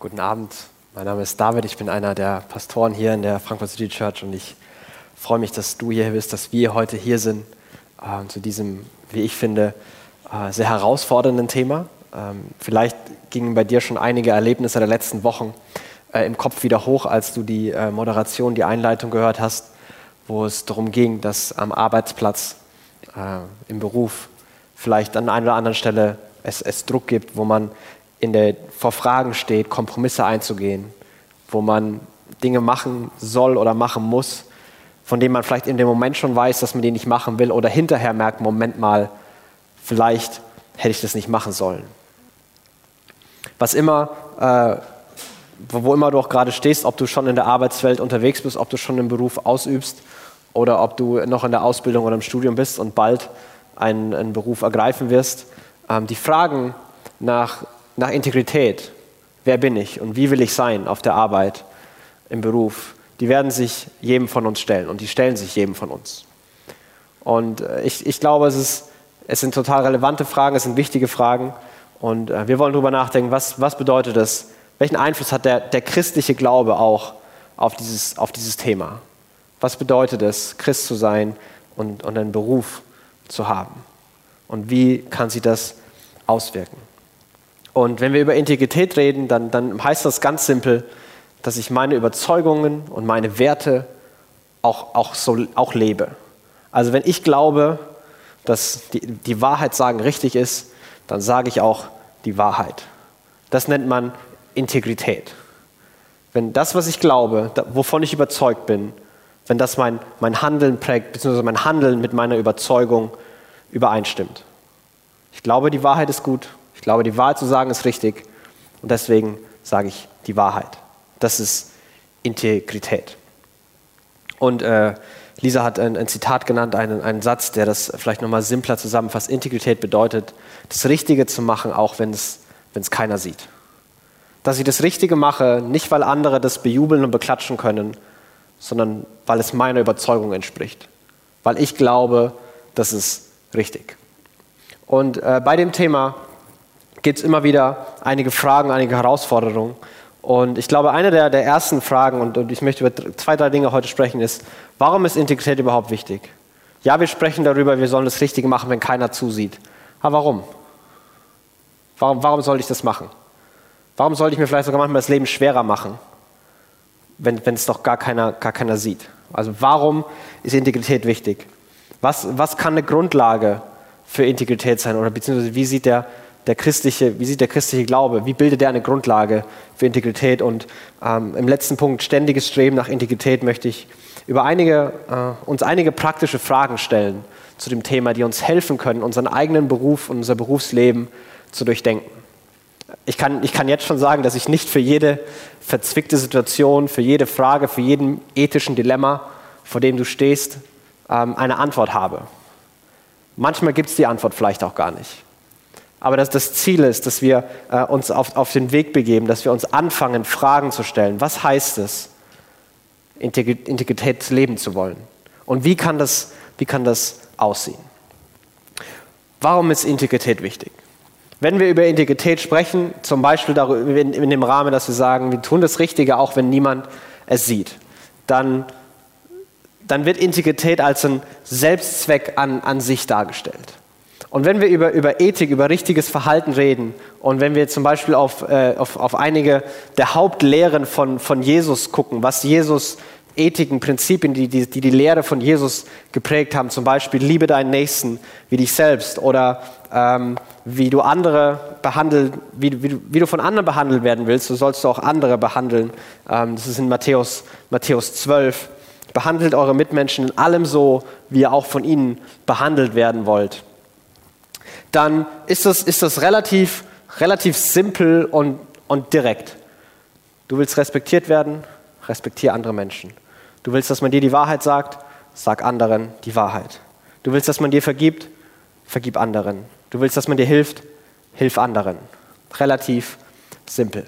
Guten Abend, mein Name ist David, ich bin einer der Pastoren hier in der Frankfurt City Church und ich freue mich, dass du hier bist, dass wir heute hier sind äh, zu diesem, wie ich finde, äh, sehr herausfordernden Thema. Ähm, vielleicht gingen bei dir schon einige Erlebnisse der letzten Wochen äh, im Kopf wieder hoch, als du die äh, Moderation, die Einleitung gehört hast, wo es darum ging, dass am Arbeitsplatz, äh, im Beruf vielleicht an einer oder anderen Stelle es, es Druck gibt, wo man in der, vor Fragen steht, Kompromisse einzugehen, wo man Dinge machen soll oder machen muss, von denen man vielleicht in dem Moment schon weiß, dass man die nicht machen will oder hinterher merkt, Moment mal, vielleicht hätte ich das nicht machen sollen. Was immer, äh, wo immer du auch gerade stehst, ob du schon in der Arbeitswelt unterwegs bist, ob du schon einen Beruf ausübst oder ob du noch in der Ausbildung oder im Studium bist und bald einen, einen Beruf ergreifen wirst, ähm, die Fragen nach nach Integrität. Wer bin ich und wie will ich sein auf der Arbeit, im Beruf? Die werden sich jedem von uns stellen und die stellen sich jedem von uns. Und äh, ich, ich glaube, es, ist, es sind total relevante Fragen, es sind wichtige Fragen. Und äh, wir wollen darüber nachdenken, was, was bedeutet das? Welchen Einfluss hat der, der christliche Glaube auch auf dieses, auf dieses Thema? Was bedeutet es, Christ zu sein und, und einen Beruf zu haben? Und wie kann sich das auswirken? Und wenn wir über Integrität reden, dann, dann heißt das ganz simpel, dass ich meine Überzeugungen und meine Werte auch, auch, so, auch lebe. Also wenn ich glaube, dass die, die Wahrheit sagen richtig ist, dann sage ich auch die Wahrheit. Das nennt man Integrität. Wenn das, was ich glaube, wovon ich überzeugt bin, wenn das mein, mein Handeln prägt, beziehungsweise mein Handeln mit meiner Überzeugung übereinstimmt. Ich glaube, die Wahrheit ist gut ich glaube, die Wahrheit zu sagen ist richtig und deswegen sage ich die Wahrheit. Das ist Integrität. Und äh, Lisa hat ein, ein, Zitat genannt, einen, einen Satz, der das vielleicht nochmal simpler zusammenfasst. Integrität bedeutet, das Richtige zu machen, auch wenn es keiner sieht. Dass ich das Richtige mache, nicht weil andere das bejubeln und beklatschen können, sondern weil es meiner Überzeugung entspricht. Weil ich glaube, das ist richtig. Und äh, bei dem Thema gibt es immer wieder einige Fragen, einige Herausforderungen. Und ich glaube, eine der, der ersten Fragen, und, und ich möchte über zwei, drei Dinge heute sprechen, ist, warum ist Integrität überhaupt wichtig? Ja, wir sprechen darüber, wir sollen das Richtige machen, wenn keiner zusieht. Aber warum? Warum, warum soll ich das machen? Warum sollte ich mir vielleicht sogar manchmal das Leben schwerer machen, wenn, wenn es doch gar keiner, gar keiner sieht? Also warum ist Integrität wichtig? Was, was kann eine Grundlage für Integrität sein? Oder beziehungsweise wie sieht der, der christliche, wie sieht der christliche Glaube, wie bildet er eine Grundlage für Integrität? Und ähm, im letzten Punkt, ständiges Streben nach Integrität, möchte ich über einige, äh, uns einige praktische Fragen stellen zu dem Thema, die uns helfen können, unseren eigenen Beruf und unser Berufsleben zu durchdenken. Ich kann, ich kann jetzt schon sagen, dass ich nicht für jede verzwickte Situation, für jede Frage, für jeden ethischen Dilemma, vor dem du stehst, ähm, eine Antwort habe. Manchmal gibt es die Antwort vielleicht auch gar nicht. Aber dass das Ziel ist, dass wir äh, uns auf, auf den Weg begeben, dass wir uns anfangen, Fragen zu stellen. Was heißt es, Integrität leben zu wollen? Und wie kann das, wie kann das aussehen? Warum ist Integrität wichtig? Wenn wir über Integrität sprechen, zum Beispiel darüber, in, in dem Rahmen, dass wir sagen, wir tun das Richtige, auch wenn niemand es sieht, dann, dann wird Integrität als ein Selbstzweck an, an sich dargestellt. Und wenn wir über, über Ethik, über richtiges Verhalten reden und wenn wir zum Beispiel auf, äh, auf, auf einige der Hauptlehren von, von Jesus gucken, was Jesus Ethiken, Prinzipien, die, die die, die Lehre von Jesus geprägt haben, zum Beispiel liebe deinen Nächsten wie dich selbst oder ähm, wie du andere behandelt, wie, wie, wie, du von anderen behandelt werden willst, so sollst du auch andere behandeln. Ähm, das ist in Matthäus, Matthäus 12. Behandelt eure Mitmenschen in allem so, wie ihr auch von ihnen behandelt werden wollt dann ist das, ist das relativ, relativ simpel und, und direkt. Du willst respektiert werden, respektiere andere Menschen. Du willst, dass man dir die Wahrheit sagt, sag anderen die Wahrheit. Du willst, dass man dir vergibt, vergib anderen. Du willst, dass man dir hilft, hilf anderen. Relativ simpel.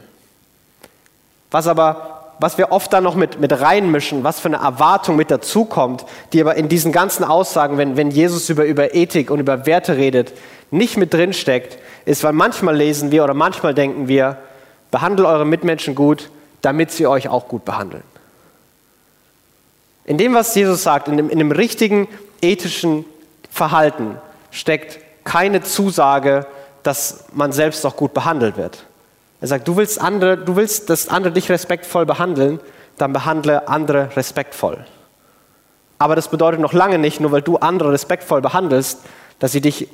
Was aber was wir oft dann noch mit, mit reinmischen, was für eine Erwartung mit dazukommt, die aber in diesen ganzen Aussagen, wenn, wenn Jesus über, über Ethik und über Werte redet, nicht mit drinsteckt, ist, weil manchmal lesen wir oder manchmal denken wir, behandelt eure Mitmenschen gut, damit sie euch auch gut behandeln. In dem, was Jesus sagt, in dem, in dem richtigen ethischen Verhalten steckt keine Zusage, dass man selbst auch gut behandelt wird. Er sagt, du willst, andere, du willst, dass andere dich respektvoll behandeln, dann behandle andere respektvoll. Aber das bedeutet noch lange nicht, nur weil du andere respektvoll behandelst, dass sie dich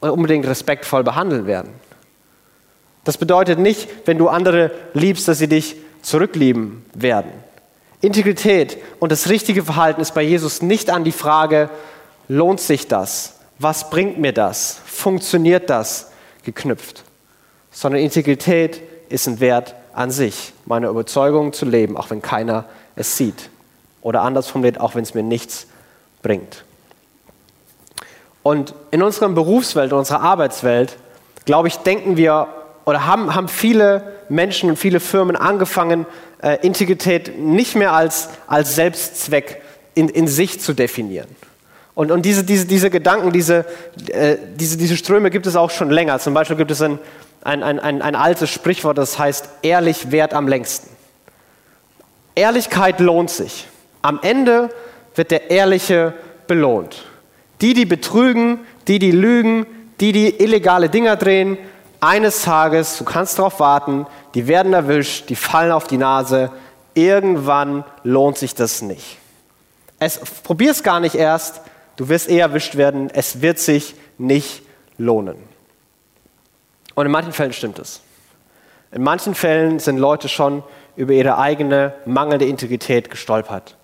unbedingt respektvoll behandeln werden. Das bedeutet nicht, wenn du andere liebst, dass sie dich zurücklieben werden. Integrität und das richtige Verhalten ist bei Jesus nicht an die Frage, lohnt sich das? Was bringt mir das? Funktioniert das? geknüpft, sondern Integrität ist ein Wert an sich, meine Überzeugung zu leben, auch wenn keiner es sieht. Oder anders formuliert, auch wenn es mir nichts bringt. Und in unserer Berufswelt, in unserer Arbeitswelt, glaube ich, denken wir oder haben, haben viele Menschen und viele Firmen angefangen, äh, Integrität nicht mehr als, als Selbstzweck in, in sich zu definieren. Und, und diese, diese, diese Gedanken, diese, äh, diese, diese Ströme gibt es auch schon länger. Zum Beispiel gibt es ein, ein, ein, ein, ein altes Sprichwort, das heißt, ehrlich wert am längsten. Ehrlichkeit lohnt sich. Am Ende wird der Ehrliche belohnt. Die, die betrügen, die, die lügen, die, die illegale Dinger drehen, eines Tages, du kannst darauf warten, die werden erwischt, die fallen auf die Nase. Irgendwann lohnt sich das nicht. Es, Probier es gar nicht erst, du wirst eher erwischt werden, es wird sich nicht lohnen. Und in manchen Fällen stimmt es. In manchen Fällen sind Leute schon über ihre eigene mangelnde Integrität gestolpert.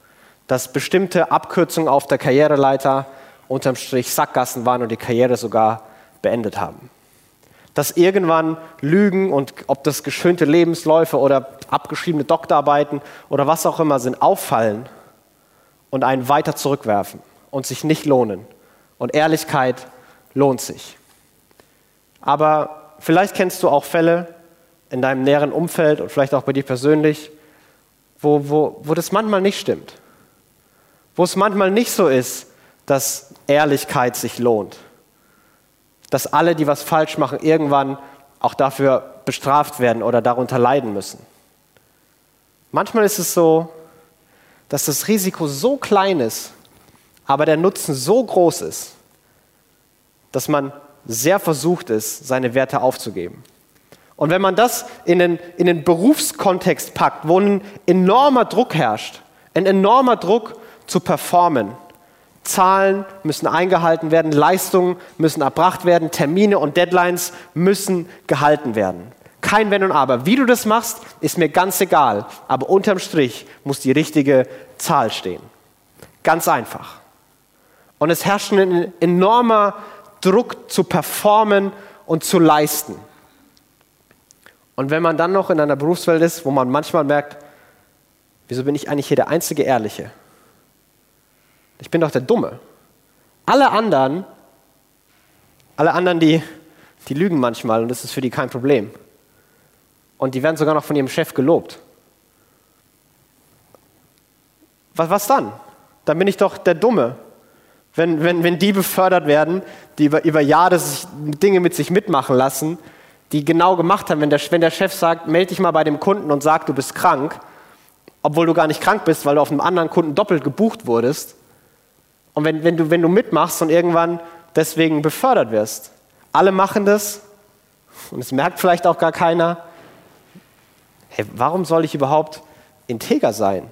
Dass bestimmte Abkürzungen auf der Karriereleiter unterm Strich Sackgassen waren und die Karriere sogar beendet haben dass irgendwann Lügen und ob das geschönte Lebensläufe oder abgeschriebene Doktorarbeiten oder was auch immer sind, auffallen und einen weiter zurückwerfen und sich nicht lohnen. Und Ehrlichkeit lohnt sich. Aber vielleicht kennst du auch Fälle in deinem näheren Umfeld und vielleicht auch bei dir persönlich, wo, wo, wo das manchmal nicht stimmt. Wo es manchmal nicht so ist, dass Ehrlichkeit sich lohnt dass alle, die was falsch machen, irgendwann auch dafür bestraft werden oder darunter leiden müssen. Manchmal ist es so, dass das Risiko so klein ist, aber der Nutzen so groß ist, dass man sehr versucht ist, seine Werte aufzugeben. Und wenn man das in den, in den Berufskontext packt, wo ein enormer Druck herrscht, ein enormer Druck zu performen, Zahlen müssen eingehalten werden, Leistungen müssen erbracht werden, Termine und Deadlines müssen gehalten werden. Kein Wenn und Aber. Wie du das machst, ist mir ganz egal. Aber unterm Strich muss die richtige Zahl stehen. Ganz einfach. Und es herrscht ein enormer Druck zu performen und zu leisten. Und wenn man dann noch in einer Berufswelt ist, wo man manchmal merkt, wieso bin ich eigentlich hier der einzige Ehrliche? Ich bin doch der Dumme. Alle anderen, alle anderen, die, die lügen manchmal und das ist für die kein Problem. Und die werden sogar noch von ihrem Chef gelobt. Was, was dann? Dann bin ich doch der Dumme. Wenn, wenn, wenn die befördert werden, die über, über Jahre Dinge mit sich mitmachen lassen, die genau gemacht haben, wenn der, wenn der Chef sagt, melde dich mal bei dem Kunden und sag, du bist krank, obwohl du gar nicht krank bist, weil du auf einem anderen Kunden doppelt gebucht wurdest, und wenn, wenn, du, wenn du mitmachst und irgendwann deswegen befördert wirst. Alle machen das und es merkt vielleicht auch gar keiner. Hey, warum soll ich überhaupt integer sein?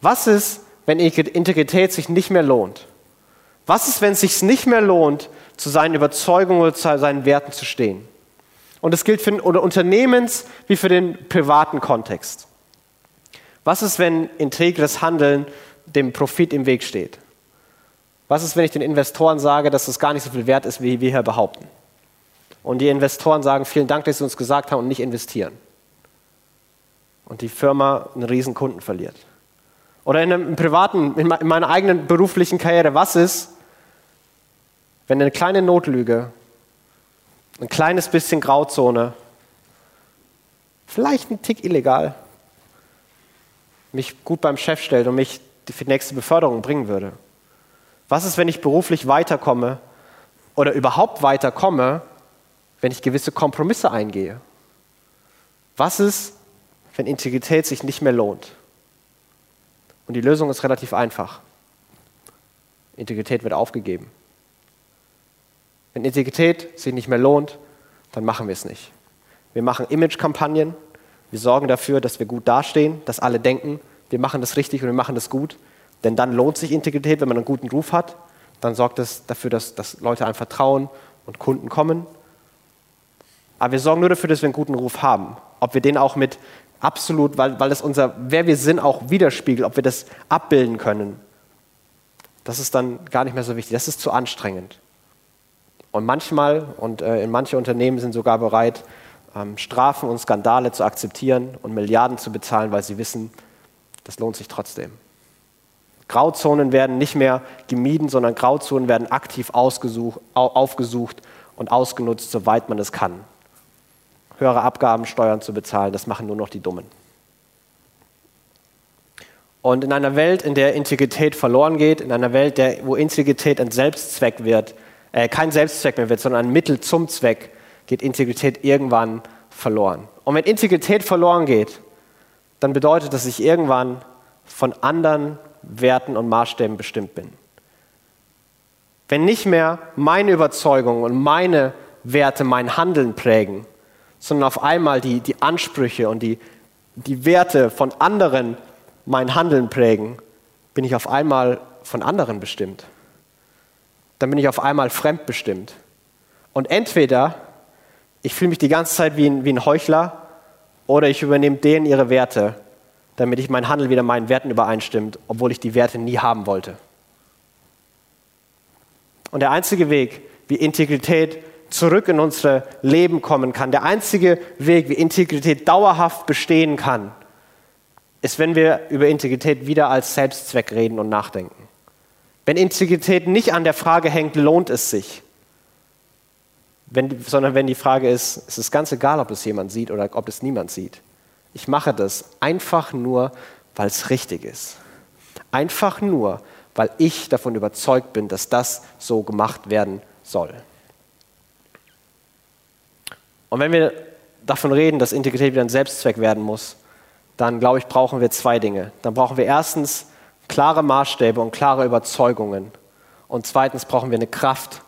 Was ist, wenn Integrität sich nicht mehr lohnt? Was ist, wenn es sich nicht mehr lohnt, zu seinen Überzeugungen oder zu seinen Werten zu stehen? Und das gilt für den Unternehmens- wie für den privaten Kontext. Was ist, wenn integres Handeln dem Profit im Weg steht? Was ist, wenn ich den Investoren sage, dass es gar nicht so viel wert ist, wie wir hier behaupten? Und die Investoren sagen, vielen Dank, dass Sie uns gesagt haben und nicht investieren. Und die Firma einen riesen Kunden verliert. Oder in einem privaten, in meiner eigenen beruflichen Karriere, was ist, wenn eine kleine Notlüge, ein kleines bisschen Grauzone, vielleicht ein Tick illegal, mich gut beim Chef stellt und mich die nächste Beförderung bringen würde? Was ist, wenn ich beruflich weiterkomme oder überhaupt weiterkomme, wenn ich gewisse Kompromisse eingehe? Was ist, wenn Integrität sich nicht mehr lohnt? Und die Lösung ist relativ einfach. Integrität wird aufgegeben. Wenn Integrität sich nicht mehr lohnt, dann machen wir es nicht. Wir machen Image-Kampagnen, wir sorgen dafür, dass wir gut dastehen, dass alle denken, wir machen das richtig und wir machen das gut. Denn dann lohnt sich Integrität, wenn man einen guten Ruf hat. Dann sorgt es dafür, dass, dass Leute einem vertrauen und Kunden kommen. Aber wir sorgen nur dafür, dass wir einen guten Ruf haben. Ob wir den auch mit absolut, weil, weil es unser, wer wir sind, auch widerspiegelt, ob wir das abbilden können. Das ist dann gar nicht mehr so wichtig. Das ist zu anstrengend. Und manchmal, und äh, in manche Unternehmen sind sogar bereit, ähm, Strafen und Skandale zu akzeptieren und Milliarden zu bezahlen, weil sie wissen, das lohnt sich trotzdem. Grauzonen werden nicht mehr gemieden, sondern Grauzonen werden aktiv aufgesucht und ausgenutzt, soweit man es kann. Höhere Abgaben, Steuern zu bezahlen, das machen nur noch die Dummen. Und in einer Welt, in der Integrität verloren geht, in einer Welt, der, wo Integrität ein Selbstzweck wird, äh, kein Selbstzweck mehr wird, sondern ein Mittel zum Zweck, geht Integrität irgendwann verloren. Und wenn Integrität verloren geht, dann bedeutet das, dass ich irgendwann von anderen Werten und Maßstäben bestimmt bin. Wenn nicht mehr meine Überzeugungen und meine Werte mein Handeln prägen, sondern auf einmal die, die Ansprüche und die, die Werte von anderen mein Handeln prägen, bin ich auf einmal von anderen bestimmt. Dann bin ich auf einmal fremdbestimmt. Und entweder ich fühle mich die ganze Zeit wie ein, wie ein Heuchler oder ich übernehme denen ihre Werte, damit ich mein Handel wieder meinen Werten übereinstimmt, obwohl ich die Werte nie haben wollte. Und der einzige Weg, wie Integrität zurück in unser Leben kommen kann, der einzige Weg, wie Integrität dauerhaft bestehen kann, ist, wenn wir über Integrität wieder als Selbstzweck reden und nachdenken. Wenn Integrität nicht an der Frage hängt, lohnt es sich, wenn, sondern wenn die Frage ist, es ist ganz egal, ob es jemand sieht oder ob es niemand sieht. Ich mache das einfach nur, weil es richtig ist. Einfach nur, weil ich davon überzeugt bin, dass das so gemacht werden soll. Und wenn wir davon reden, dass Integrität wieder ein Selbstzweck werden muss, dann glaube ich, brauchen wir zwei Dinge. Dann brauchen wir erstens klare Maßstäbe und klare Überzeugungen. Und zweitens brauchen wir eine Kraft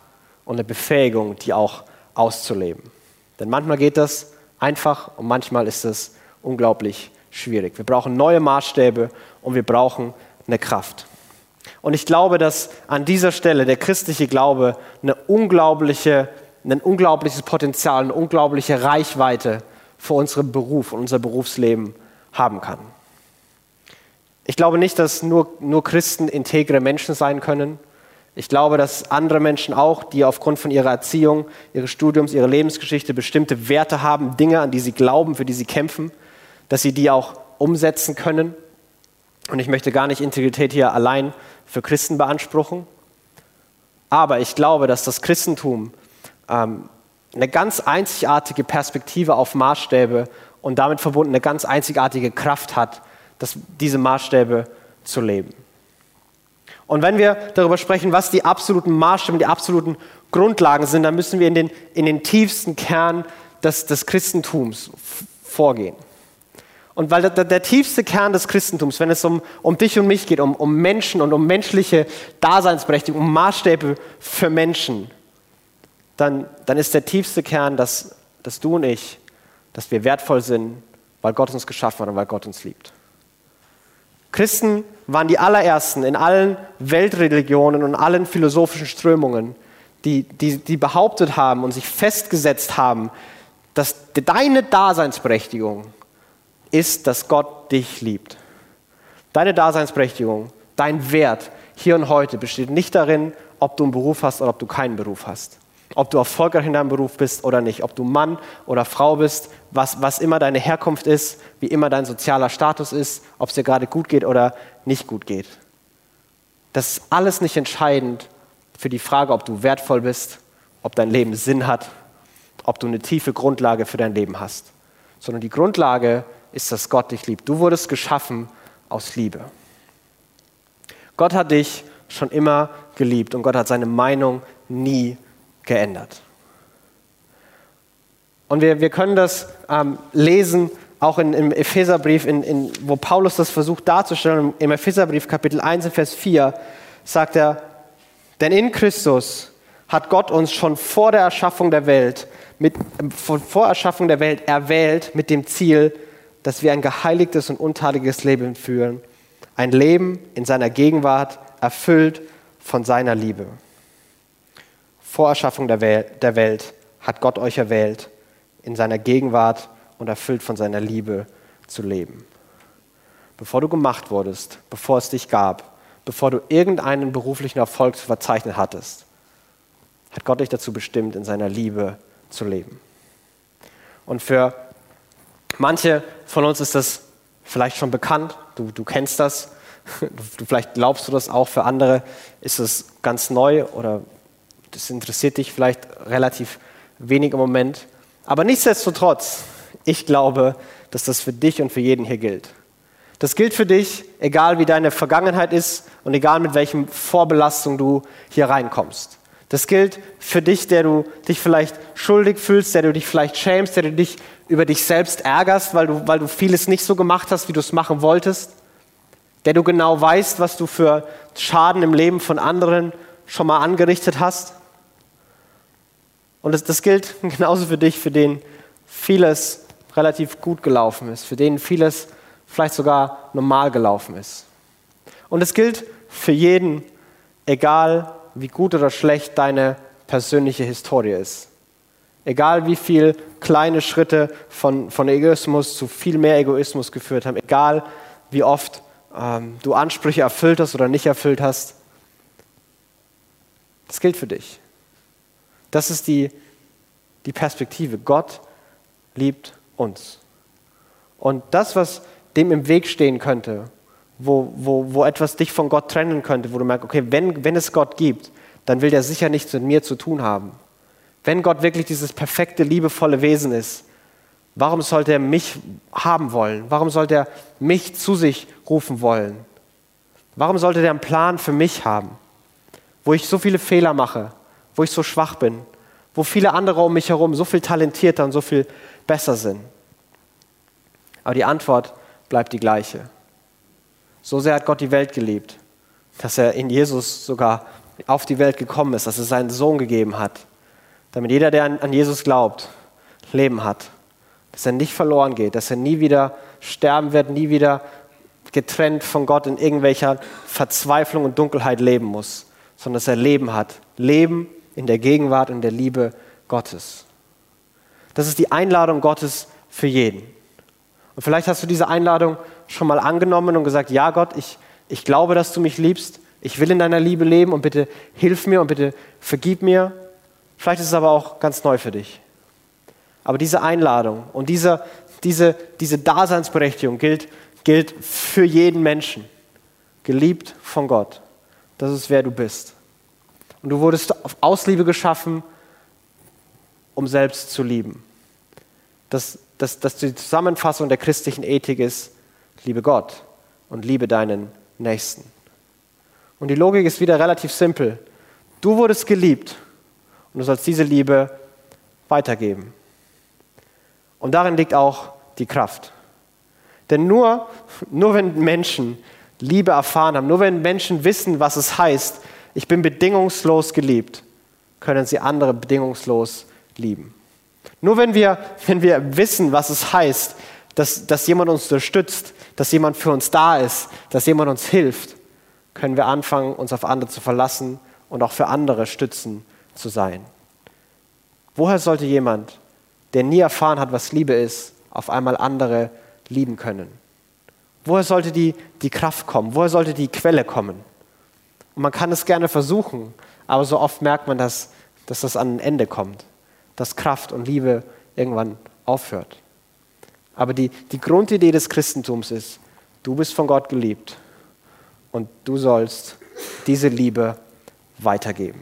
und eine Befähigung, die auch auszuleben. Denn manchmal geht das einfach und manchmal ist es unglaublich schwierig. Wir brauchen neue Maßstäbe und wir brauchen eine Kraft. Und ich glaube, dass an dieser Stelle der christliche Glaube eine unglaubliche, ein unglaubliches Potenzial, eine unglaubliche Reichweite für unseren Beruf und unser Berufsleben haben kann. Ich glaube nicht, dass nur, nur Christen integre Menschen sein können, ich glaube, dass andere Menschen auch, die aufgrund von ihrer Erziehung, ihres Studiums, ihrer Lebensgeschichte bestimmte Werte haben, Dinge, an die sie glauben, für die sie kämpfen, dass sie die auch umsetzen können. Und ich möchte gar nicht Integrität hier allein für Christen beanspruchen. Aber ich glaube, dass das Christentum ähm, eine ganz einzigartige Perspektive auf Maßstäbe und damit verbunden eine ganz einzigartige Kraft hat, dass diese Maßstäbe zu leben. Und wenn wir darüber sprechen, was die absoluten Maßstäbe, die absoluten Grundlagen sind, dann müssen wir in den, in den tiefsten Kern des, des Christentums vorgehen. Und weil der, der, tiefste Kern des Christentums, wenn es um, um dich und mich geht, um, um Menschen und um menschliche Daseinsberechtigung, um Maßstäbe für Menschen, dann, dann ist der tiefste Kern, dass, dass du und ich, dass wir wertvoll sind, weil Gott uns geschaffen hat und weil Gott uns liebt. Christen waren die allerersten in allen Weltreligionen und allen philosophischen Strömungen, die, die, die behauptet haben und sich festgesetzt haben, dass deine Daseinsberechtigung ist, dass Gott dich liebt. Deine Daseinsberechtigung, dein Wert hier und heute besteht nicht darin, ob du einen Beruf hast oder ob du keinen Beruf hast ob du erfolgreich in deinem Beruf bist oder nicht, ob du Mann oder Frau bist, was, was immer deine Herkunft ist, wie immer dein sozialer Status ist, ob es dir gerade gut geht oder nicht gut geht. Das ist alles nicht entscheidend für die Frage, ob du wertvoll bist, ob dein Leben Sinn hat, ob du eine tiefe Grundlage für dein Leben hast, sondern die Grundlage ist, dass Gott dich liebt. Du wurdest geschaffen aus Liebe. Gott hat dich schon immer geliebt und Gott hat seine Meinung nie geändert. Und wir, wir können das ähm, lesen, auch in, im Epheserbrief, in, in, wo Paulus das versucht darzustellen. Im Epheserbrief Kapitel 1, Vers 4 sagt er, denn in Christus hat Gott uns schon vor der Erschaffung der Welt, mit, vor Erschaffung der Welt erwählt mit dem Ziel, dass wir ein geheiligtes und untadeliges Leben führen. Ein Leben in seiner Gegenwart, erfüllt von seiner Liebe. Vor Erschaffung der Welt hat Gott euch erwählt, in seiner Gegenwart und erfüllt von seiner Liebe zu leben. Bevor du gemacht wurdest, bevor es dich gab, bevor du irgendeinen beruflichen Erfolg zu verzeichnen hattest, hat Gott dich dazu bestimmt, in seiner Liebe zu leben. Und für manche von uns ist das vielleicht schon bekannt, du, du kennst das, du, vielleicht glaubst du das auch, für andere ist es ganz neu oder das interessiert dich vielleicht relativ wenig im Moment. Aber nichtsdestotrotz, ich glaube, dass das für dich und für jeden hier gilt. Das gilt für dich, egal wie deine Vergangenheit ist und egal mit welchem Vorbelastung du hier reinkommst. Das gilt für dich, der du dich vielleicht schuldig fühlst, der du dich vielleicht schämst, der du dich über dich selbst ärgerst, weil du, weil du vieles nicht so gemacht hast, wie du es machen wolltest, der du genau weißt, was du für Schaden im Leben von anderen schon mal angerichtet hast. Und das, das gilt genauso für dich, für den vieles relativ gut gelaufen ist, für den vieles vielleicht sogar normal gelaufen ist. Und es gilt für jeden, egal wie gut oder schlecht deine persönliche Historie ist. Egal wie viele kleine Schritte von, von Egoismus zu viel mehr Egoismus geführt haben, egal wie oft ähm, du Ansprüche erfüllt hast oder nicht erfüllt hast, das gilt für dich. Das ist die, die Perspektive. Gott liebt uns. Und das, was dem im Weg stehen könnte, wo, wo, wo etwas dich von Gott trennen könnte, wo du merkst, okay, wenn, wenn es Gott gibt, dann will der sicher nichts mit mir zu tun haben. Wenn Gott wirklich dieses perfekte, liebevolle Wesen ist, warum sollte er mich haben wollen? Warum sollte er mich zu sich rufen wollen? Warum sollte er einen Plan für mich haben, wo ich so viele Fehler mache, wo ich so schwach bin, wo viele andere um mich herum so viel talentierter und so viel besser sind? Aber die Antwort bleibt die gleiche. So sehr hat Gott die Welt geliebt, dass er in Jesus sogar auf die Welt gekommen ist, dass er seinen Sohn gegeben hat, damit jeder, der an Jesus glaubt, Leben hat. Dass er nicht verloren geht, dass er nie wieder sterben wird, nie wieder getrennt von Gott in irgendwelcher Verzweiflung und Dunkelheit leben muss, sondern dass er Leben hat. Leben in der Gegenwart und der Liebe Gottes. Das ist die Einladung Gottes für jeden. Und vielleicht hast du diese Einladung schon mal angenommen und gesagt, ja Gott, ich, ich glaube, dass du mich liebst. Ich will in deiner Liebe leben und bitte hilf mir und bitte vergib mir. Vielleicht ist es aber auch ganz neu für dich. Aber diese Einladung und diese, diese, diese Daseinsberechtigung gilt, gilt für jeden Menschen. Geliebt von Gott. Das ist, wer du bist. Und du wurdest aus Liebe geschaffen, um selbst zu lieben. Dass, dass, dass die Zusammenfassung der christlichen Ethik ist, liebe Gott und liebe deinen Nächsten. Und die Logik ist wieder relativ simpel. Du wurdest geliebt und du sollst diese Liebe weitergeben. Und darin liegt auch die Kraft. Denn nur, nur wenn Menschen Liebe erfahren haben, nur wenn Menschen wissen, was es heißt, ich bin bedingungslos geliebt, können sie andere bedingungslos lieben. Nur wenn wir, wenn wir wissen, was es heißt, dass, dass jemand uns unterstützt, dass jemand für uns da ist, dass jemand uns hilft, können wir anfangen, uns auf andere zu verlassen und auch für andere Stützen zu sein. Woher sollte jemand, der nie erfahren hat, was Liebe ist, auf einmal andere lieben können? Woher sollte die, die Kraft kommen? Woher sollte die Quelle kommen? Man kann es gerne versuchen, aber so oft merkt man, dass, dass das an ein Ende kommt, dass Kraft und Liebe irgendwann aufhört. Aber die, die Grundidee des Christentums ist, du bist von Gott geliebt und du sollst diese Liebe weitergeben.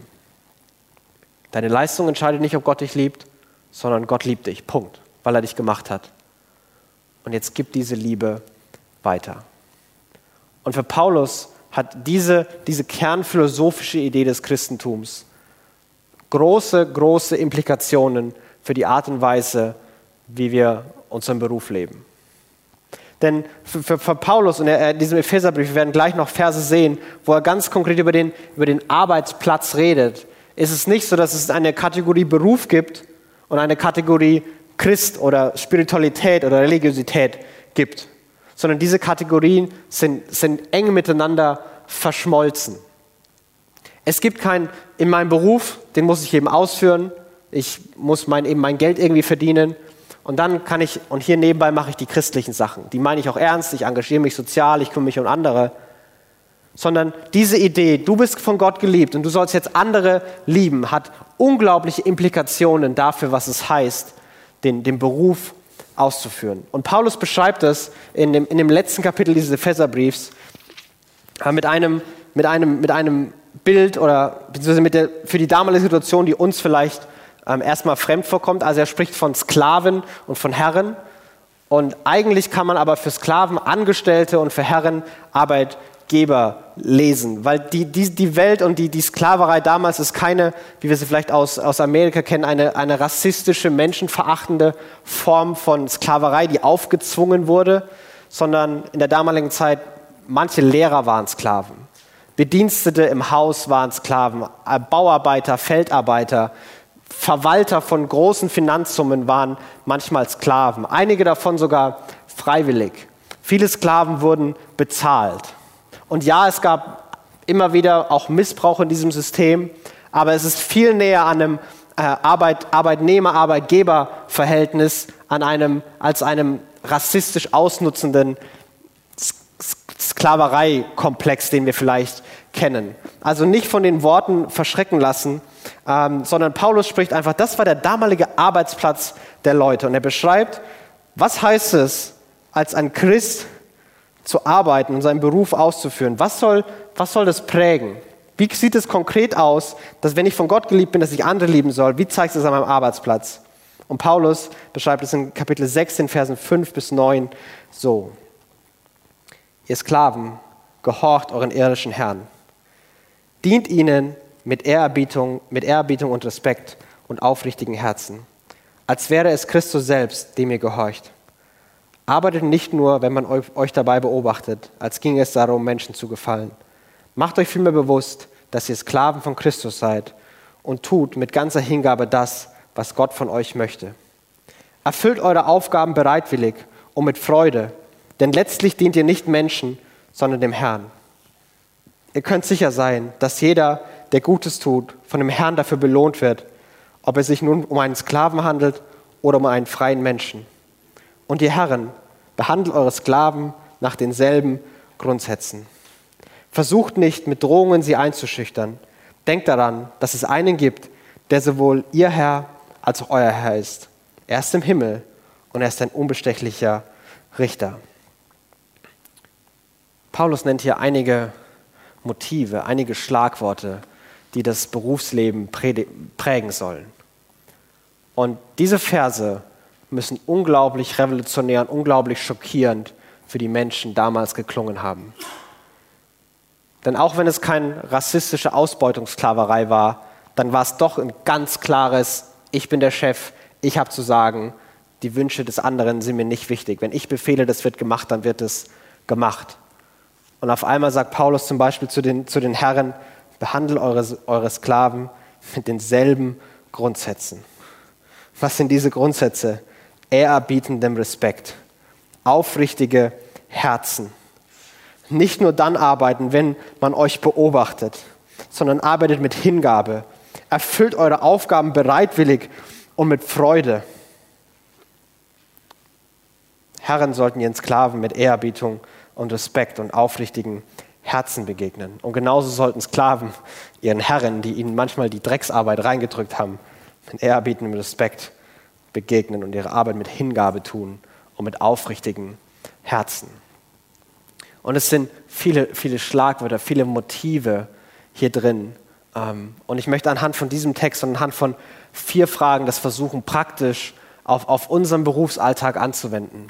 Deine Leistung entscheidet nicht, ob Gott dich liebt, sondern Gott liebt dich. Punkt. Weil er dich gemacht hat. Und jetzt gib diese Liebe weiter. Und für Paulus hat diese, diese kernphilosophische Idee des Christentums große, große Implikationen für die Art und Weise, wie wir unseren Beruf leben. Denn für, für, für Paulus und in diesem Epheserbrief, wir werden gleich noch Verse sehen, wo er ganz konkret über den, über den Arbeitsplatz redet, ist es nicht so, dass es eine Kategorie Beruf gibt und eine Kategorie Christ oder Spiritualität oder Religiosität gibt, sondern diese Kategorien sind, sind eng miteinander verschmolzen. Es gibt kein, in meinem Beruf, den muss ich eben ausführen, ich muss mein, eben mein Geld irgendwie verdienen und dann kann ich, und hier nebenbei mache ich die christlichen Sachen. Die meine ich auch ernst, ich engagiere mich sozial, ich kümmere mich um andere. Sondern diese Idee, du bist von Gott geliebt und du sollst jetzt andere lieben, hat unglaubliche Implikationen dafür, was es heißt, den, den Beruf auszuführen. Und Paulus beschreibt das in dem, in dem letzten Kapitel dieses Epheserbriefs äh, mit einem, mit, einem, mit einem Bild oder beziehungsweise mit der, für die damalige Situation, die uns vielleicht ähm, erstmal fremd vorkommt. Also er spricht von Sklaven und von Herren. Und eigentlich kann man aber für Sklaven Angestellte und für Herren Arbeitgeber lesen, weil die, die, die Welt und die, die Sklaverei damals ist keine, wie wir sie vielleicht aus, aus Amerika kennen, eine, eine rassistische, menschenverachtende Form von Sklaverei, die aufgezwungen wurde, sondern in der damaligen Zeit, manche Lehrer waren Sklaven. Bedienstete im Haus waren Sklaven, Bauarbeiter, Feldarbeiter, Verwalter von großen Finanzsummen waren manchmal Sklaven, einige davon sogar freiwillig. Viele Sklaven wurden bezahlt. Und ja, es gab immer wieder auch Missbrauch in diesem System, aber es ist viel näher an einem äh, Arbeit, Arbeitnehmer-Arbeitgeber-Verhältnis an einem, als einem rassistisch ausnutzenden Sklavereikomplex, den wir vielleicht kennen. Also nicht von den Worten verschrecken lassen, ähm, sondern Paulus spricht einfach, das war der damalige Arbeitsplatz der Leute. Und er beschreibt, was heißt es, als ein Christ zu arbeiten und seinen Beruf auszuführen? Was soll, was soll das prägen? Wie sieht es konkret aus, dass wenn ich von Gott geliebt bin, dass ich andere lieben soll? Wie zeigt es an meinem Arbeitsplatz? Und Paulus beschreibt es in Kapitel 6, in Versen 5 bis 9 so. Ihr Sklaven, gehorcht euren irdischen Herrn. Dient ihnen mit Ehrerbietung, mit Ehrerbietung und Respekt und aufrichtigen Herzen, als wäre es Christus selbst, dem ihr gehorcht. Arbeitet nicht nur, wenn man euch dabei beobachtet, als ginge es darum, Menschen zu gefallen. Macht euch vielmehr bewusst, dass ihr Sklaven von Christus seid und tut mit ganzer Hingabe das, was Gott von euch möchte. Erfüllt eure Aufgaben bereitwillig und mit Freude, denn letztlich dient ihr nicht Menschen, sondern dem Herrn. Ihr könnt sicher sein, dass jeder, der Gutes tut, von dem Herrn dafür belohnt wird, ob es sich nun um einen Sklaven handelt oder um einen freien Menschen. Und ihr Herren, behandelt eure Sklaven nach denselben Grundsätzen. Versucht nicht, mit Drohungen sie einzuschüchtern. Denkt daran, dass es einen gibt, der sowohl ihr Herr als auch euer Herr ist. Er ist im Himmel und er ist ein unbestechlicher Richter. Paulus nennt hier einige Motive, einige Schlagworte, die das Berufsleben prägen sollen. Und diese Verse müssen unglaublich revolutionär und unglaublich schockierend für die Menschen damals geklungen haben. Denn auch wenn es keine rassistische Ausbeutungssklaverei war, dann war es doch ein ganz klares, ich bin der Chef, ich habe zu sagen, die Wünsche des anderen sind mir nicht wichtig. Wenn ich befehle, das wird gemacht, dann wird es gemacht. Und auf einmal sagt Paulus zum Beispiel zu den, zu den Herren, behandelt eure, eure Sklaven mit denselben Grundsätzen. Was sind diese Grundsätze? Ehrerbietendem Respekt, aufrichtige Herzen. Nicht nur dann arbeiten, wenn man euch beobachtet, sondern arbeitet mit Hingabe. Erfüllt eure Aufgaben bereitwillig und mit Freude. Herren sollten ihren Sklaven mit Ehrerbietung und Respekt und aufrichtigen Herzen begegnen. Und genauso sollten Sklaven ihren Herren, die ihnen manchmal die Drecksarbeit reingedrückt haben, mit ehrerbietem Respekt begegnen und ihre Arbeit mit Hingabe tun und mit aufrichtigen Herzen. Und es sind viele, viele Schlagwörter, viele Motive hier drin. Ähm, und ich möchte anhand von diesem Text und anhand von vier Fragen das versuchen, praktisch auf, auf unseren Berufsalltag anzuwenden.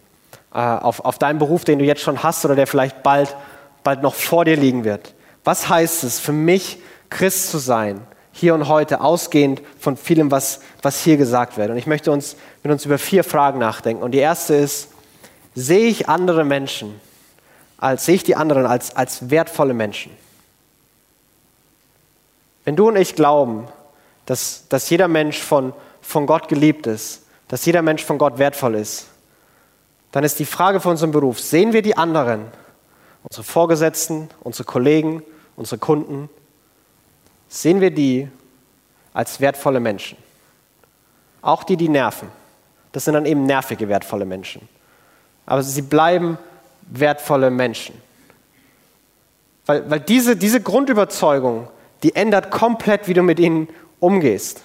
Äh, auf, auf deinen Beruf, den du jetzt schon hast oder der vielleicht bald, bald noch vor dir liegen wird. Was heißt es für mich, Christ zu sein, hier und heute, ausgehend von vielem, was, was hier gesagt wird. Und ich möchte uns mit uns über vier Fragen nachdenken. Und die erste ist, sehe ich andere Menschen, als sehe ich die anderen als, als wertvolle Menschen? Wenn du und ich glauben, dass, dass jeder Mensch von, von Gott geliebt ist, dass jeder Mensch von Gott wertvoll ist, dann ist die Frage für unseren Beruf, sehen wir die anderen, unsere Vorgesetzten, unsere Kollegen, unsere Kunden, sehen wir die als wertvolle Menschen. Auch die, die nerven. Das sind dann eben nervige, wertvolle Menschen. Aber sie bleiben wertvolle Menschen. Weil, weil diese, diese Grundüberzeugung, die ändert komplett, wie du mit ihnen umgehst.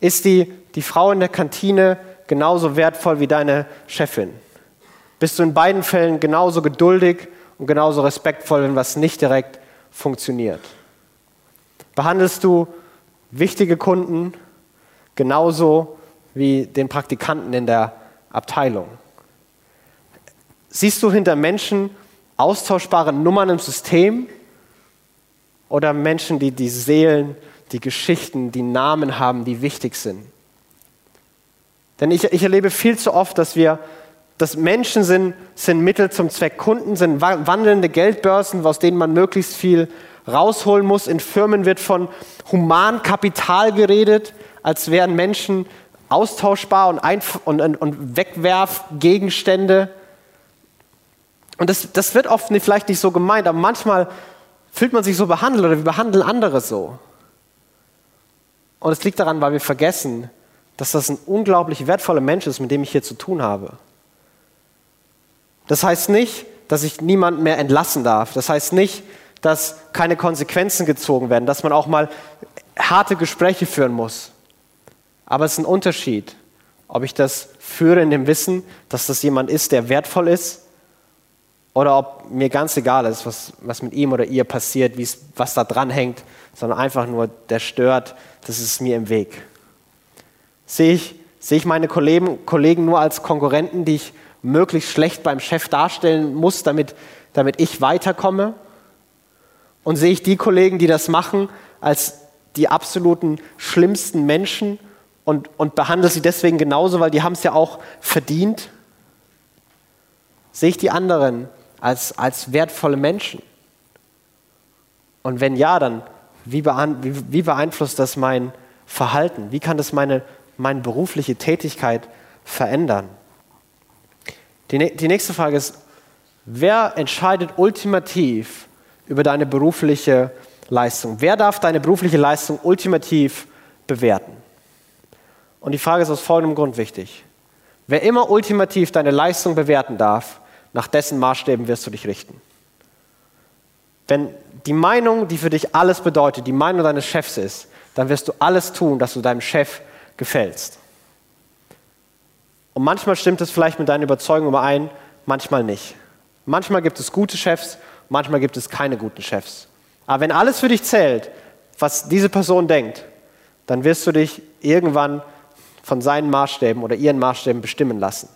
Ist die, die Frau in der Kantine genauso wertvoll wie deine Chefin? Bist du in beiden Fällen genauso geduldig und genauso respektvoll, wenn was nicht direkt funktioniert? Behandelst du wichtige Kunden genauso wie den Praktikanten in der Abteilung? Siehst du hinter Menschen austauschbare Nummern im System oder Menschen, die die Seelen, die Geschichten, die Namen haben, die wichtig sind? Denn ich, ich erlebe viel zu oft, dass wir dass Menschen sind, sind Mittel zum Zweck. Kunden sind wandelnde Geldbörsen, aus denen man möglichst viel rausholen muss. In Firmen wird von Humankapital geredet, als wären Menschen austauschbar und, und, und, und Wegwerfgegenstände. Und das, das wird oft nicht, vielleicht nicht so gemeint, aber manchmal fühlt man sich so behandelt oder wir behandeln andere so. Und es liegt daran, weil wir vergessen, dass das ein unglaublich wertvoller Mensch ist, mit dem ich hier zu tun habe. Das heißt nicht, dass ich niemanden mehr entlassen darf. Das heißt nicht, dass keine Konsequenzen gezogen werden, dass man auch mal harte Gespräche führen muss. Aber es ist ein Unterschied, ob ich das führe in dem Wissen, dass das jemand ist, der wertvoll ist, oder ob mir ganz egal ist, was, was mit ihm oder ihr passiert, was da dran hängt, sondern einfach nur, der stört, das ist mir im Weg. Sehe ich, sehe ich meine Kollegen, Kollegen nur als Konkurrenten, die ich möglichst schlecht beim Chef darstellen muss, damit, damit ich weiterkomme? Und sehe ich die Kollegen, die das machen, als die absoluten schlimmsten Menschen und, und behandle sie deswegen genauso, weil die haben es ja auch verdient? Sehe ich die anderen als, als wertvolle Menschen? Und wenn ja, dann wie, wie beeinflusst das mein Verhalten? Wie kann das meine, meine berufliche Tätigkeit verändern? Die, die nächste Frage ist, wer entscheidet ultimativ über deine berufliche Leistung? Wer darf deine berufliche Leistung ultimativ bewerten? Und die Frage ist aus folgendem Grund wichtig. Wer immer ultimativ deine Leistung bewerten darf, nach dessen Maßstäben wirst du dich richten. Wenn die Meinung, die für dich alles bedeutet, die Meinung deines Chefs ist, dann wirst du alles tun, dass du deinem Chef gefällst. Und manchmal stimmt es vielleicht mit deiner Überzeugung überein, manchmal nicht. Manchmal gibt es gute Chefs, manchmal gibt es keine guten Chefs. Aber wenn alles für dich zählt, was diese Person denkt, dann wirst du dich irgendwann von seinen Maßstäben oder ihren Maßstäben bestimmen lassen.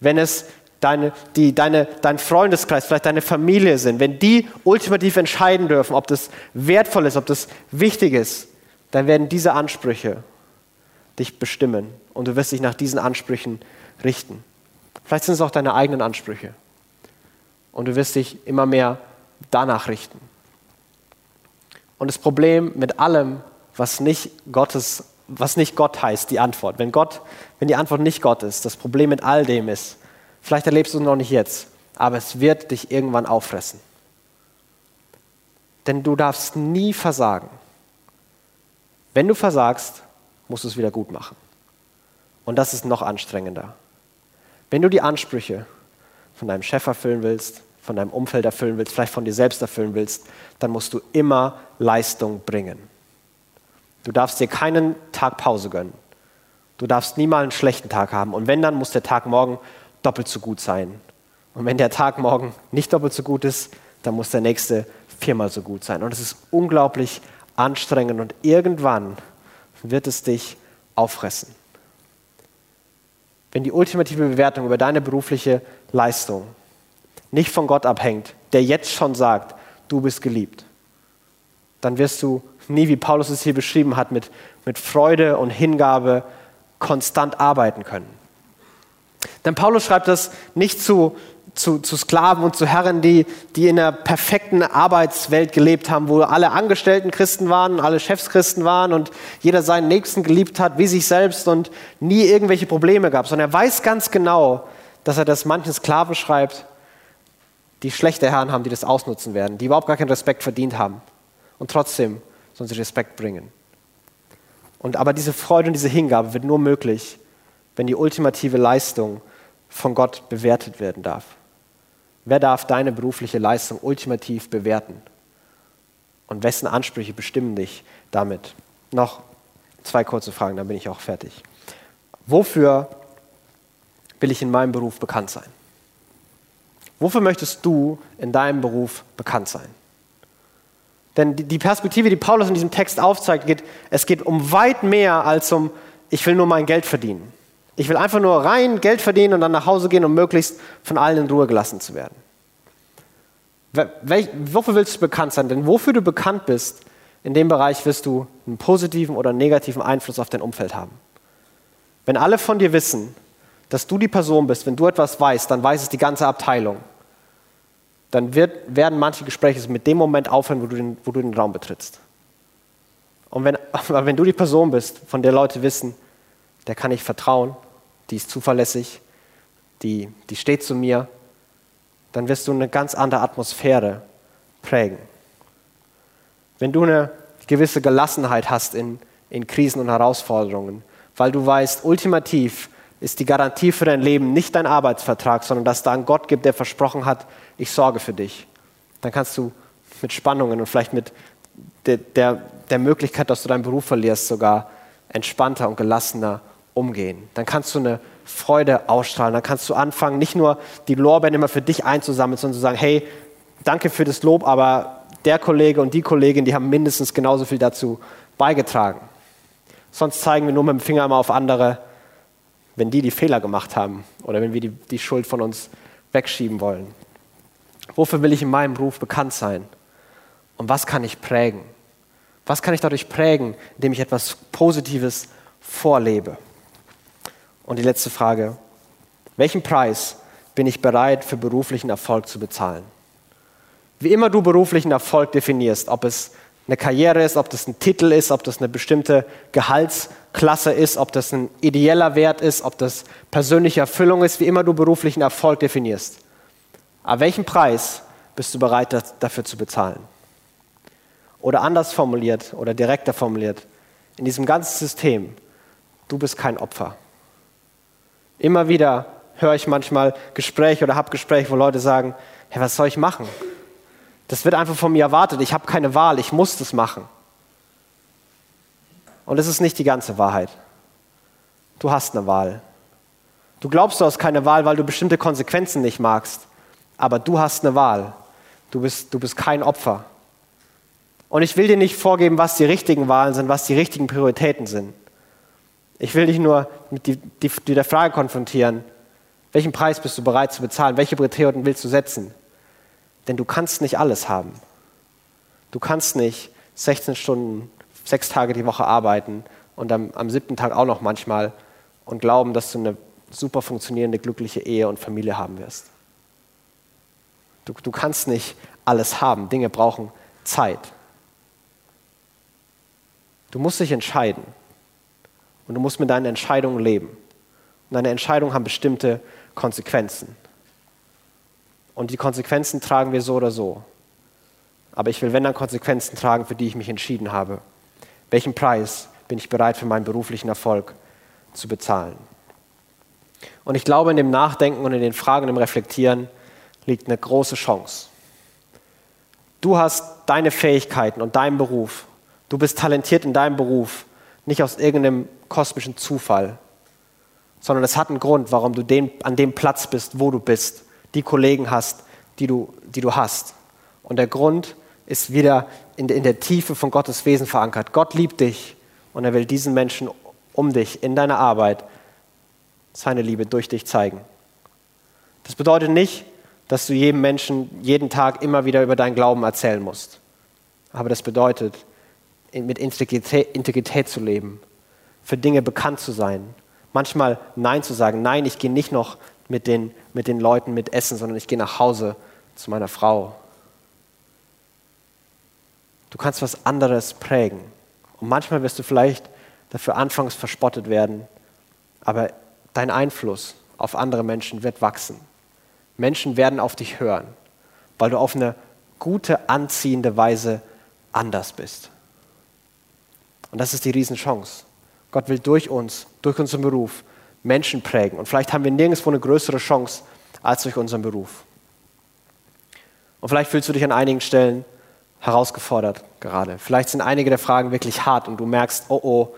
Wenn es deine, die, deine, dein Freundeskreis, vielleicht deine Familie sind, wenn die ultimativ entscheiden dürfen, ob das wertvoll ist, ob das wichtig ist, dann werden diese Ansprüche dich bestimmen und du wirst dich nach diesen Ansprüchen richten. Vielleicht sind es auch deine eigenen Ansprüche und du wirst dich immer mehr danach richten. Und das Problem mit allem, was nicht Gottes, was nicht Gott heißt, die Antwort. Wenn Gott, wenn die Antwort nicht Gott ist, das Problem mit all dem ist, vielleicht erlebst du es noch nicht jetzt, aber es wird dich irgendwann auffressen. Denn du darfst nie versagen. Wenn du versagst, musst du es wieder gut machen. Und das ist noch anstrengender. Wenn du die Ansprüche von deinem Chef erfüllen willst, von deinem Umfeld erfüllen willst, vielleicht von dir selbst erfüllen willst, dann musst du immer Leistung bringen. Du darfst dir keinen Tag Pause gönnen. Du darfst nie mal einen schlechten Tag haben. Und wenn, dann muss der Tag morgen doppelt so gut sein. Und wenn der Tag morgen nicht doppelt so gut ist, dann muss der nächste viermal so gut sein. Und es ist unglaublich anstrengend und irgendwann wird es dich auffressen. Wenn die ultimative Bewertung über deine berufliche Leistung nicht von Gott abhängt, der jetzt schon sagt, du bist geliebt, dann wirst du nie, wie Paulus es hier beschrieben hat, mit, mit Freude und Hingabe konstant arbeiten können. Denn Paulus schreibt das nicht zu, zu, zu Sklaven und zu Herren, die, die in einer perfekten Arbeitswelt gelebt haben, wo alle Angestellten Christen waren, alle Chefs Christen waren und jeder seinen Nächsten geliebt hat, wie sich selbst und nie irgendwelche Probleme gab, sondern er weiß ganz genau, dass er das manchen Sklaven schreibt, die schlechte Herren haben, die das ausnutzen werden, die überhaupt gar keinen Respekt verdient haben und trotzdem sollen sie Respekt bringen. Und aber diese Freude und diese Hingabe wird nur möglich, wenn die ultimative Leistung von Gott bewertet werden darf. Wer darf deine berufliche Leistung ultimativ bewerten? Und wessen Ansprüche bestimmen dich damit? Noch zwei kurze Fragen, dann bin ich auch fertig. Wofür will ich in meinem Beruf bekannt sein? Wofür möchtest du in deinem Beruf bekannt sein? Denn die Perspektive, die Paulus in diesem Text aufzeigt, geht, es geht um weit mehr als um, ich will nur mein Geld verdienen. Ich will einfach nur rein Geld verdienen und dann nach Hause gehen, um möglichst von allen in Ruhe gelassen zu werden. Wel wofür willst du bekannt sein? Denn wofür du bekannt bist, in dem Bereich wirst du einen positiven oder negativen Einfluss auf dein Umfeld haben. Wenn alle von dir wissen, dass du die Person bist, wenn du etwas weißt, dann weiß es die ganze Abteilung. Dann wird, werden manche Gespräche mit dem Moment aufhören, wo du den, wo du den Raum betrittst. Und wenn, wenn du die Person bist, von der Leute wissen, der kann ich vertrauen, die ist zuverlässig, die, die steht zu mir, dann wirst du eine ganz andere Atmosphäre prägen. Wenn du eine gewisse Gelassenheit hast in, in Krisen und Herausforderungen, weil du weißt, ultimativ ist die Garantie für dein Leben nicht dein Arbeitsvertrag, sondern dass da einen Gott gibt, der versprochen hat, ich sorge für dich. Dann kannst du mit Spannungen und vielleicht mit der, der, der Möglichkeit, dass du deinen Beruf verlierst, sogar entspannter und gelassener umgehen. Dann kannst du eine Freude ausstrahlen. Dann kannst du anfangen, nicht nur die Lorbeeren immer für dich einzusammeln, sondern zu sagen, hey, danke für das Lob, aber der Kollege und die Kollegin, die haben mindestens genauso viel dazu beigetragen. Sonst zeigen wir nur mit dem Finger immer auf andere, wenn die die Fehler gemacht haben oder wenn wir die, die Schuld von uns wegschieben wollen. Wofür will ich in meinem Beruf bekannt sein? Und was kann ich prägen? Was kann ich dadurch prägen, indem ich etwas Positives vorlebe? Und die letzte Frage, welchen Preis bin ich bereit für beruflichen Erfolg zu bezahlen? Wie immer du beruflichen Erfolg definierst, ob es eine Karriere ist, ob das ein Titel ist, ob das eine bestimmte Gehaltsklasse ist, ob das ein ideeller Wert ist, ob das persönliche Erfüllung ist, wie immer du beruflichen Erfolg definierst. Aber welchen Preis bist du bereit dafür zu bezahlen? Oder anders formuliert oder direkter formuliert, in diesem ganzen System, du bist kein Opfer. Immer wieder höre ich manchmal Gespräche oder habe Gespräche, wo Leute sagen, hey, was soll ich machen? Das wird einfach von mir erwartet. Ich habe keine Wahl, ich muss das machen. Und es ist nicht die ganze Wahrheit. Du hast eine Wahl. Du glaubst, du hast keine Wahl, weil du bestimmte Konsequenzen nicht magst. Aber du hast eine Wahl. Du bist, du bist kein Opfer. Und ich will dir nicht vorgeben, was die richtigen Wahlen sind, was die richtigen Prioritäten sind. Ich will dich nur mit die, die, die der Frage konfrontieren, welchen Preis bist du bereit zu bezahlen? Welche Prioritäten willst du setzen? Denn du kannst nicht alles haben. Du kannst nicht 16 Stunden, sechs Tage die Woche arbeiten und am, am siebten Tag auch noch manchmal und glauben, dass du eine super funktionierende, glückliche Ehe und Familie haben wirst. Du, du kannst nicht alles haben. Dinge brauchen Zeit. Du musst dich entscheiden. Und du musst mit deinen Entscheidungen leben. Und deine Entscheidungen haben bestimmte Konsequenzen. Und die Konsequenzen tragen wir so oder so. Aber ich will, wenn dann Konsequenzen tragen, für die ich mich entschieden habe. Welchen Preis bin ich bereit für meinen beruflichen Erfolg zu bezahlen? Und ich glaube, in dem Nachdenken und in den Fragen, im Reflektieren liegt eine große Chance. Du hast deine Fähigkeiten und deinen Beruf. Du bist talentiert in deinem Beruf, nicht aus irgendeinem kosmischen Zufall, sondern es hat einen Grund, warum du den, an dem Platz bist, wo du bist, die Kollegen hast, die du, die du hast. Und der Grund ist wieder in, in der Tiefe von Gottes Wesen verankert. Gott liebt dich und er will diesen Menschen um dich in deiner Arbeit seine Liebe durch dich zeigen. Das bedeutet nicht, dass du jedem Menschen jeden Tag immer wieder über deinen Glauben erzählen musst. Aber das bedeutet, mit Integrität, Integrität zu leben, für Dinge bekannt zu sein, manchmal Nein zu sagen. Nein, ich gehe nicht noch mit den, mit den Leuten mit essen, sondern ich gehe nach Hause zu meiner Frau. Du kannst was anderes prägen. Und manchmal wirst du vielleicht dafür anfangs verspottet werden, aber dein Einfluss auf andere Menschen wird wachsen. Menschen werden auf dich hören, weil du auf eine gute, anziehende Weise anders bist. Und das ist die Riesenchance. Gott will durch uns, durch unseren Beruf Menschen prägen. Und vielleicht haben wir nirgendwo eine größere Chance als durch unseren Beruf. Und vielleicht fühlst du dich an einigen Stellen herausgefordert gerade. Vielleicht sind einige der Fragen wirklich hart und du merkst, oh oh,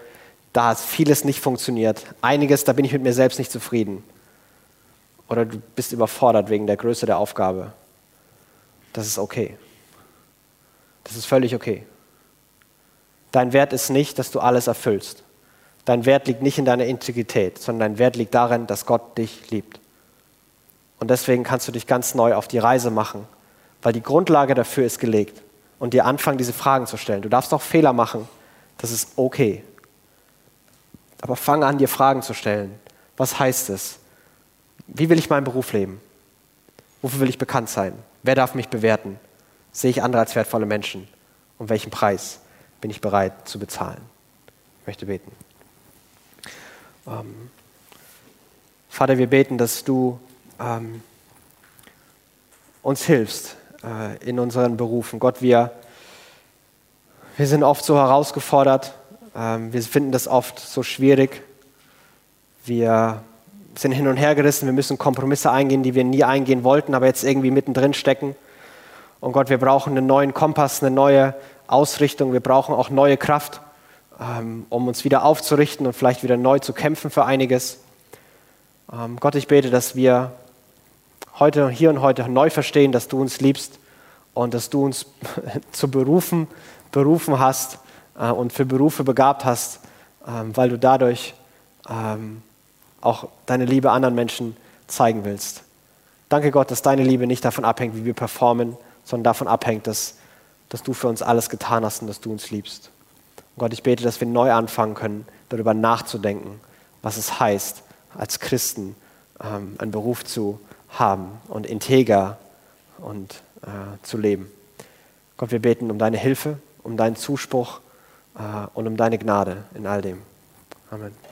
da hat vieles nicht funktioniert. Einiges, da bin ich mit mir selbst nicht zufrieden. Oder du bist überfordert wegen der Größe der Aufgabe. Das ist okay. Das ist völlig okay. Dein Wert ist nicht, dass du alles erfüllst. Dein Wert liegt nicht in deiner Integrität, sondern dein Wert liegt darin, dass Gott dich liebt. Und deswegen kannst du dich ganz neu auf die Reise machen, weil die Grundlage dafür ist gelegt und dir anfangen, diese Fragen zu stellen. Du darfst auch Fehler machen, das ist okay. Aber fang an, dir Fragen zu stellen. Was heißt es? Wie will ich meinen Beruf leben? Wofür will ich bekannt sein? Wer darf mich bewerten? Sehe ich andere als wertvolle Menschen? Und welchen Preis bin ich bereit zu bezahlen? Ich möchte beten. Ähm, Vater, wir beten, dass du ähm, uns hilfst äh, in unseren Berufen. Gott, wir, wir sind oft so herausgefordert, ähm, wir finden das oft so schwierig. Wir sind hin und her gerissen, wir müssen Kompromisse eingehen, die wir nie eingehen wollten, aber jetzt irgendwie mittendrin stecken. Und Gott, wir brauchen einen neuen Kompass, eine neue Ausrichtung, wir brauchen auch neue Kraft. Ähm, um uns wieder aufzurichten und vielleicht wieder neu zu kämpfen für einiges. Ähm, Gott, ich bete, dass wir heute, hier und heute neu verstehen, dass du uns liebst und dass du uns zu Berufen berufen hast äh, und für Berufe begabt hast, ähm, weil du dadurch auch deine Liebe anderen Menschen zeigen willst. Danke Gott, dass deine Liebe nicht davon abhängt, wie wir performen, sondern davon abhängt, dass, dass du für uns alles getan hast und dass du uns liebst. Und Gott, ich bete, dass wir neu anfangen können, darüber nachzudenken, was es heißt, als Christen ähm, einen Beruf zu haben und integer und äh, zu leben. Gott, wir beten um deine Hilfe, um deinen Zuspruch äh, und um deine Gnade in all dem. Amen.